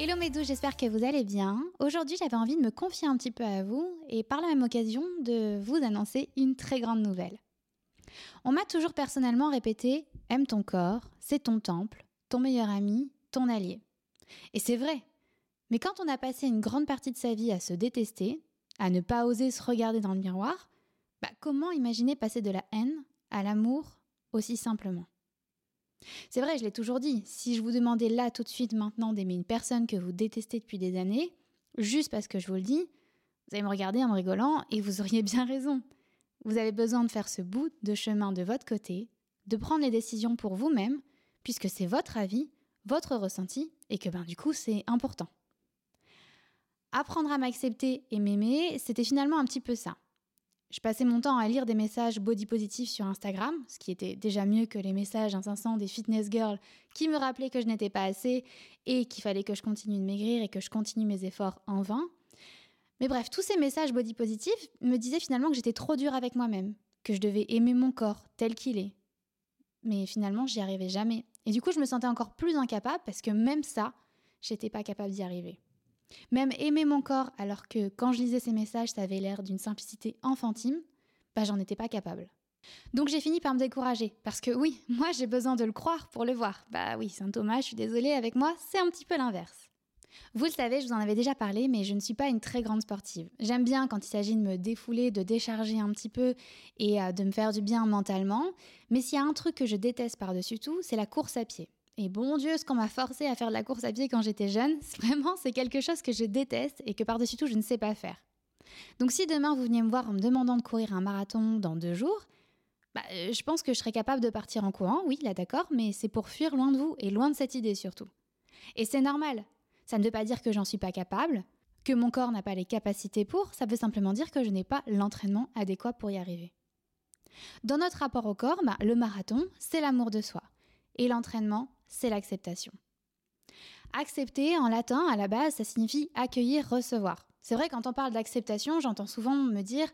Hello mes doux, j'espère que vous allez bien. Aujourd'hui, j'avais envie de me confier un petit peu à vous et par la même occasion de vous annoncer une très grande nouvelle. On m'a toujours personnellement répété Aime ton corps, c'est ton temple, ton meilleur ami, ton allié. Et c'est vrai. Mais quand on a passé une grande partie de sa vie à se détester, à ne pas oser se regarder dans le miroir, bah comment imaginer passer de la haine à l'amour aussi simplement? C'est vrai, je l'ai toujours dit, si je vous demandais là tout de suite maintenant d'aimer une personne que vous détestez depuis des années, juste parce que je vous le dis, vous allez me regarder en me rigolant et vous auriez bien raison. Vous avez besoin de faire ce bout de chemin de votre côté, de prendre les décisions pour vous-même, puisque c'est votre avis, votre ressenti, et que ben du coup c'est important. Apprendre à m'accepter et m'aimer, c'était finalement un petit peu ça. Je passais mon temps à lire des messages body positifs sur Instagram, ce qui était déjà mieux que les messages incessants des fitness girls qui me rappelaient que je n'étais pas assez et qu'il fallait que je continue de maigrir et que je continue mes efforts en vain. Mais bref, tous ces messages body positifs me disaient finalement que j'étais trop dure avec moi-même, que je devais aimer mon corps tel qu'il est. Mais finalement, j'y arrivais jamais. Et du coup, je me sentais encore plus incapable parce que même ça, j'étais pas capable d'y arriver. Même aimer mon corps alors que quand je lisais ces messages, ça avait l'air d'une simplicité enfantine, bah j'en étais pas capable. Donc j'ai fini par me décourager, parce que oui, moi j'ai besoin de le croire pour le voir. Bah oui, Saint Thomas, je suis désolée, avec moi, c'est un petit peu l'inverse. Vous le savez, je vous en avais déjà parlé, mais je ne suis pas une très grande sportive. J'aime bien quand il s'agit de me défouler, de décharger un petit peu et euh, de me faire du bien mentalement, mais s'il y a un truc que je déteste par-dessus tout, c'est la course à pied. Et bon Dieu, ce qu'on m'a forcé à faire de la course à pied quand j'étais jeune, vraiment, c'est quelque chose que je déteste et que par-dessus tout, je ne sais pas faire. Donc si demain vous veniez me voir en me demandant de courir un marathon dans deux jours, bah, euh, je pense que je serais capable de partir en courant, oui, là d'accord, mais c'est pour fuir loin de vous et loin de cette idée surtout. Et c'est normal. Ça ne veut pas dire que j'en suis pas capable, que mon corps n'a pas les capacités pour, ça veut simplement dire que je n'ai pas l'entraînement adéquat pour y arriver. Dans notre rapport au corps, bah, le marathon, c'est l'amour de soi. Et l'entraînement, c'est l'acceptation. Accepter, en latin, à la base, ça signifie accueillir, recevoir. C'est vrai, quand on parle d'acceptation, j'entends souvent me dire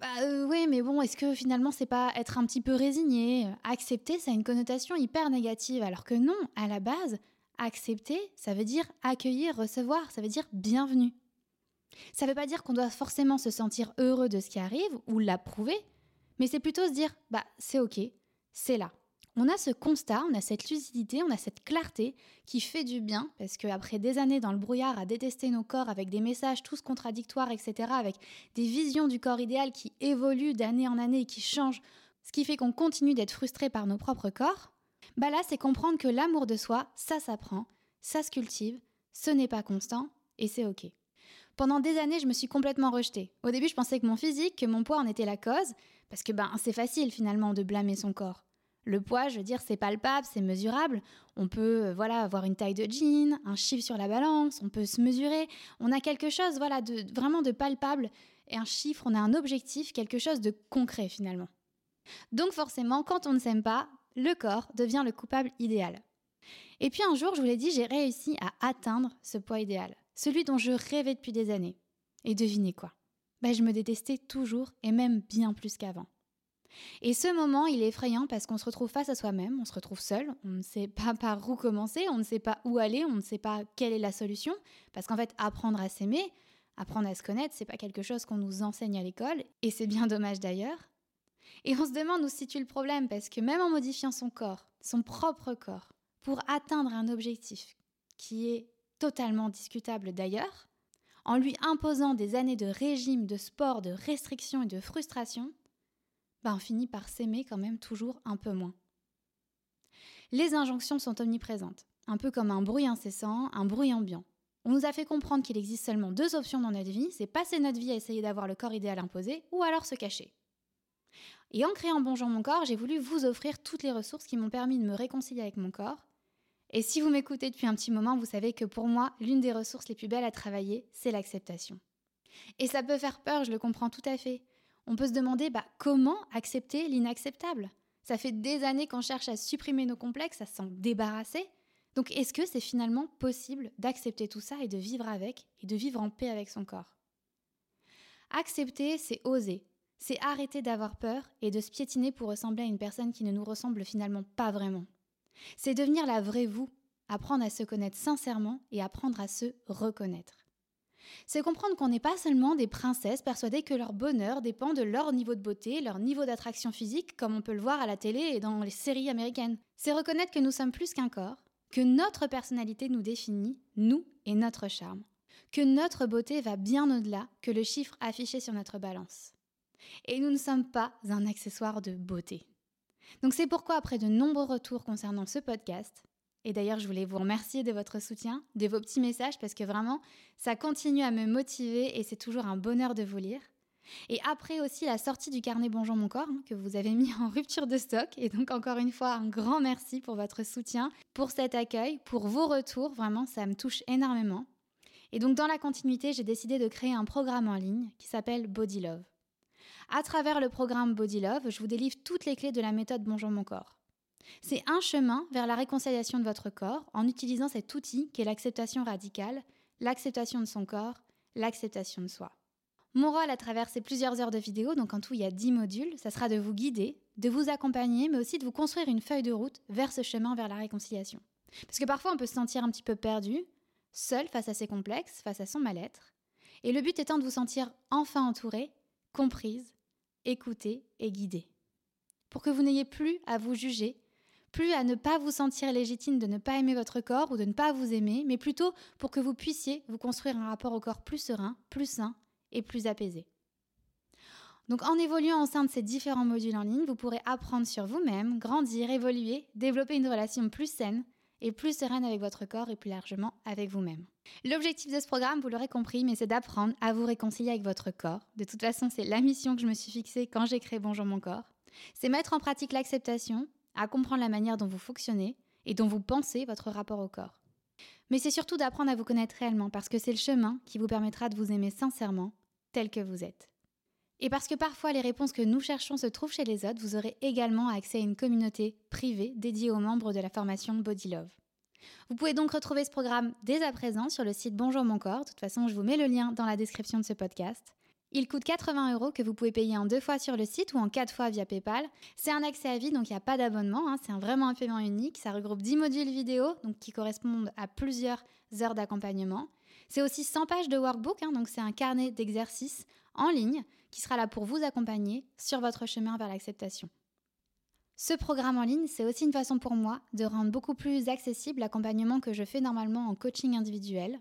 bah euh, oui, mais bon, est-ce que finalement c'est pas être un petit peu résigné? Accepter, ça a une connotation hyper négative, alors que non, à la base, accepter, ça veut dire accueillir, recevoir, ça veut dire bienvenue. Ça veut pas dire qu'on doit forcément se sentir heureux de ce qui arrive ou l'approuver, mais c'est plutôt se dire bah c'est ok, c'est là on a ce constat, on a cette lucidité, on a cette clarté qui fait du bien, parce qu'après des années dans le brouillard à détester nos corps avec des messages tous contradictoires, etc., avec des visions du corps idéal qui évoluent d'année en année et qui changent, ce qui fait qu'on continue d'être frustré par nos propres corps, bah là c'est comprendre que l'amour de soi, ça s'apprend, ça se cultive, ce n'est pas constant, et c'est ok. Pendant des années, je me suis complètement rejetée. Au début, je pensais que mon physique, que mon poids en était la cause, parce que ben, c'est facile finalement de blâmer son corps. Le poids, je veux dire, c'est palpable, c'est mesurable. On peut, euh, voilà, avoir une taille de jean, un chiffre sur la balance, on peut se mesurer. On a quelque chose, voilà, de vraiment de palpable et un chiffre, on a un objectif, quelque chose de concret finalement. Donc forcément, quand on ne s'aime pas, le corps devient le coupable idéal. Et puis un jour, je vous l'ai dit, j'ai réussi à atteindre ce poids idéal, celui dont je rêvais depuis des années. Et devinez quoi? Ben, Je me détestais toujours et même bien plus qu'avant. Et ce moment, il est effrayant parce qu'on se retrouve face à soi-même, on se retrouve seul, on ne sait pas par où commencer, on ne sait pas où aller, on ne sait pas quelle est la solution. Parce qu'en fait, apprendre à s'aimer, apprendre à se connaître, c'est pas quelque chose qu'on nous enseigne à l'école, et c'est bien dommage d'ailleurs. Et on se demande où se situe le problème parce que même en modifiant son corps, son propre corps, pour atteindre un objectif qui est totalement discutable d'ailleurs, en lui imposant des années de régime, de sport, de restriction et de frustration, bah, on finit par s'aimer quand même toujours un peu moins. Les injonctions sont omniprésentes, un peu comme un bruit incessant, un bruit ambiant. On nous a fait comprendre qu'il existe seulement deux options dans notre vie, c'est passer notre vie à essayer d'avoir le corps idéal imposé ou alors se cacher. Et en créant Bonjour mon corps, j'ai voulu vous offrir toutes les ressources qui m'ont permis de me réconcilier avec mon corps Et si vous m'écoutez depuis un petit moment, vous savez que pour moi, l'une des ressources les plus belles à travailler, c'est l'acceptation. Et ça peut faire peur, je le comprends tout à fait. On peut se demander bah, comment accepter l'inacceptable? Ça fait des années qu'on cherche à supprimer nos complexes, à s'en débarrasser. Donc est-ce que c'est finalement possible d'accepter tout ça et de vivre avec, et de vivre en paix avec son corps? Accepter, c'est oser. C'est arrêter d'avoir peur et de se piétiner pour ressembler à une personne qui ne nous ressemble finalement pas vraiment. C'est devenir la vraie vous, apprendre à se connaître sincèrement et apprendre à se reconnaître. C'est comprendre qu'on n'est pas seulement des princesses persuadées que leur bonheur dépend de leur niveau de beauté, leur niveau d'attraction physique, comme on peut le voir à la télé et dans les séries américaines. C'est reconnaître que nous sommes plus qu'un corps, que notre personnalité nous définit, nous et notre charme, que notre beauté va bien au-delà que le chiffre affiché sur notre balance. Et nous ne sommes pas un accessoire de beauté. Donc c'est pourquoi après de nombreux retours concernant ce podcast, et d'ailleurs je voulais vous remercier de votre soutien, de vos petits messages, parce que vraiment ça continue à me motiver et c'est toujours un bonheur de vous lire. Et après aussi la sortie du carnet Bonjour mon corps, hein, que vous avez mis en rupture de stock. Et donc encore une fois, un grand merci pour votre soutien, pour cet accueil, pour vos retours. Vraiment, ça me touche énormément. Et donc dans la continuité, j'ai décidé de créer un programme en ligne qui s'appelle Body Love. À travers le programme Body Love, je vous délivre toutes les clés de la méthode Bonjour mon corps. C'est un chemin vers la réconciliation de votre corps en utilisant cet outil qui est l'acceptation radicale, l'acceptation de son corps, l'acceptation de soi. Mon rôle à travers ces plusieurs heures de vidéo, donc en tout il y a 10 modules, ça sera de vous guider, de vous accompagner, mais aussi de vous construire une feuille de route vers ce chemin vers la réconciliation. Parce que parfois on peut se sentir un petit peu perdu, seul face à ses complexes, face à son mal-être. Et le but étant de vous sentir enfin entouré, comprise, écoutée et guidée. Pour que vous n'ayez plus à vous juger, plus à ne pas vous sentir légitime de ne pas aimer votre corps ou de ne pas vous aimer, mais plutôt pour que vous puissiez vous construire un rapport au corps plus serein, plus sain et plus apaisé. Donc en évoluant au sein de ces différents modules en ligne, vous pourrez apprendre sur vous-même, grandir, évoluer, développer une relation plus saine et plus sereine avec votre corps et plus largement avec vous-même. L'objectif de ce programme, vous l'aurez compris, mais c'est d'apprendre à vous réconcilier avec votre corps. De toute façon, c'est la mission que je me suis fixée quand j'ai créé Bonjour mon corps. C'est mettre en pratique l'acceptation, à comprendre la manière dont vous fonctionnez et dont vous pensez votre rapport au corps. Mais c'est surtout d'apprendre à vous connaître réellement parce que c'est le chemin qui vous permettra de vous aimer sincèrement tel que vous êtes. Et parce que parfois les réponses que nous cherchons se trouvent chez les autres, vous aurez également accès à une communauté privée dédiée aux membres de la formation Body Love. Vous pouvez donc retrouver ce programme dès à présent sur le site Bonjour mon corps. De toute façon, je vous mets le lien dans la description de ce podcast. Il coûte 80 euros que vous pouvez payer en deux fois sur le site ou en quatre fois via PayPal. C'est un accès à vie, donc il n'y a pas d'abonnement. Hein. c'est vraiment un paiement unique. Ça regroupe 10 modules vidéo, qui correspondent à plusieurs heures d'accompagnement. C'est aussi 100 pages de workbook, hein, donc c'est un carnet d'exercices en ligne qui sera là pour vous accompagner sur votre chemin vers l'acceptation. Ce programme en ligne, c'est aussi une façon pour moi de rendre beaucoup plus accessible l'accompagnement que je fais normalement en coaching individuel.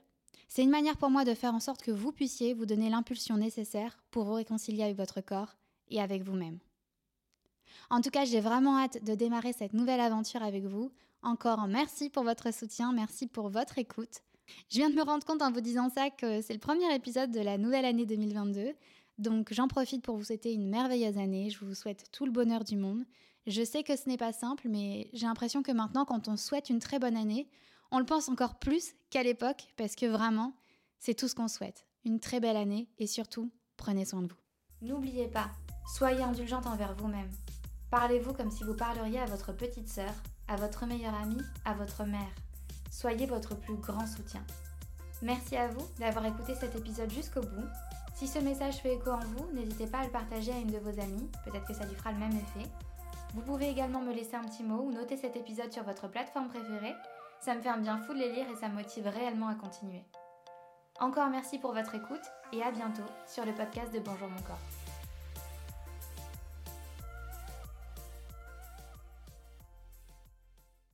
C'est une manière pour moi de faire en sorte que vous puissiez vous donner l'impulsion nécessaire pour vous réconcilier avec votre corps et avec vous-même. En tout cas, j'ai vraiment hâte de démarrer cette nouvelle aventure avec vous. Encore merci pour votre soutien, merci pour votre écoute. Je viens de me rendre compte en vous disant ça que c'est le premier épisode de la nouvelle année 2022. Donc j'en profite pour vous souhaiter une merveilleuse année. Je vous souhaite tout le bonheur du monde. Je sais que ce n'est pas simple, mais j'ai l'impression que maintenant, quand on souhaite une très bonne année, on le pense encore plus qu'à l'époque, parce que vraiment, c'est tout ce qu'on souhaite. Une très belle année et surtout, prenez soin de vous. N'oubliez pas, soyez indulgente envers vous-même. Parlez-vous comme si vous parleriez à votre petite sœur, à votre meilleure amie, à votre mère. Soyez votre plus grand soutien. Merci à vous d'avoir écouté cet épisode jusqu'au bout. Si ce message fait écho en vous, n'hésitez pas à le partager à une de vos amies, peut-être que ça lui fera le même effet. Vous pouvez également me laisser un petit mot ou noter cet épisode sur votre plateforme préférée. Ça me fait un bien fou de les lire et ça me motive réellement à continuer. Encore merci pour votre écoute et à bientôt sur le podcast de Bonjour mon corps.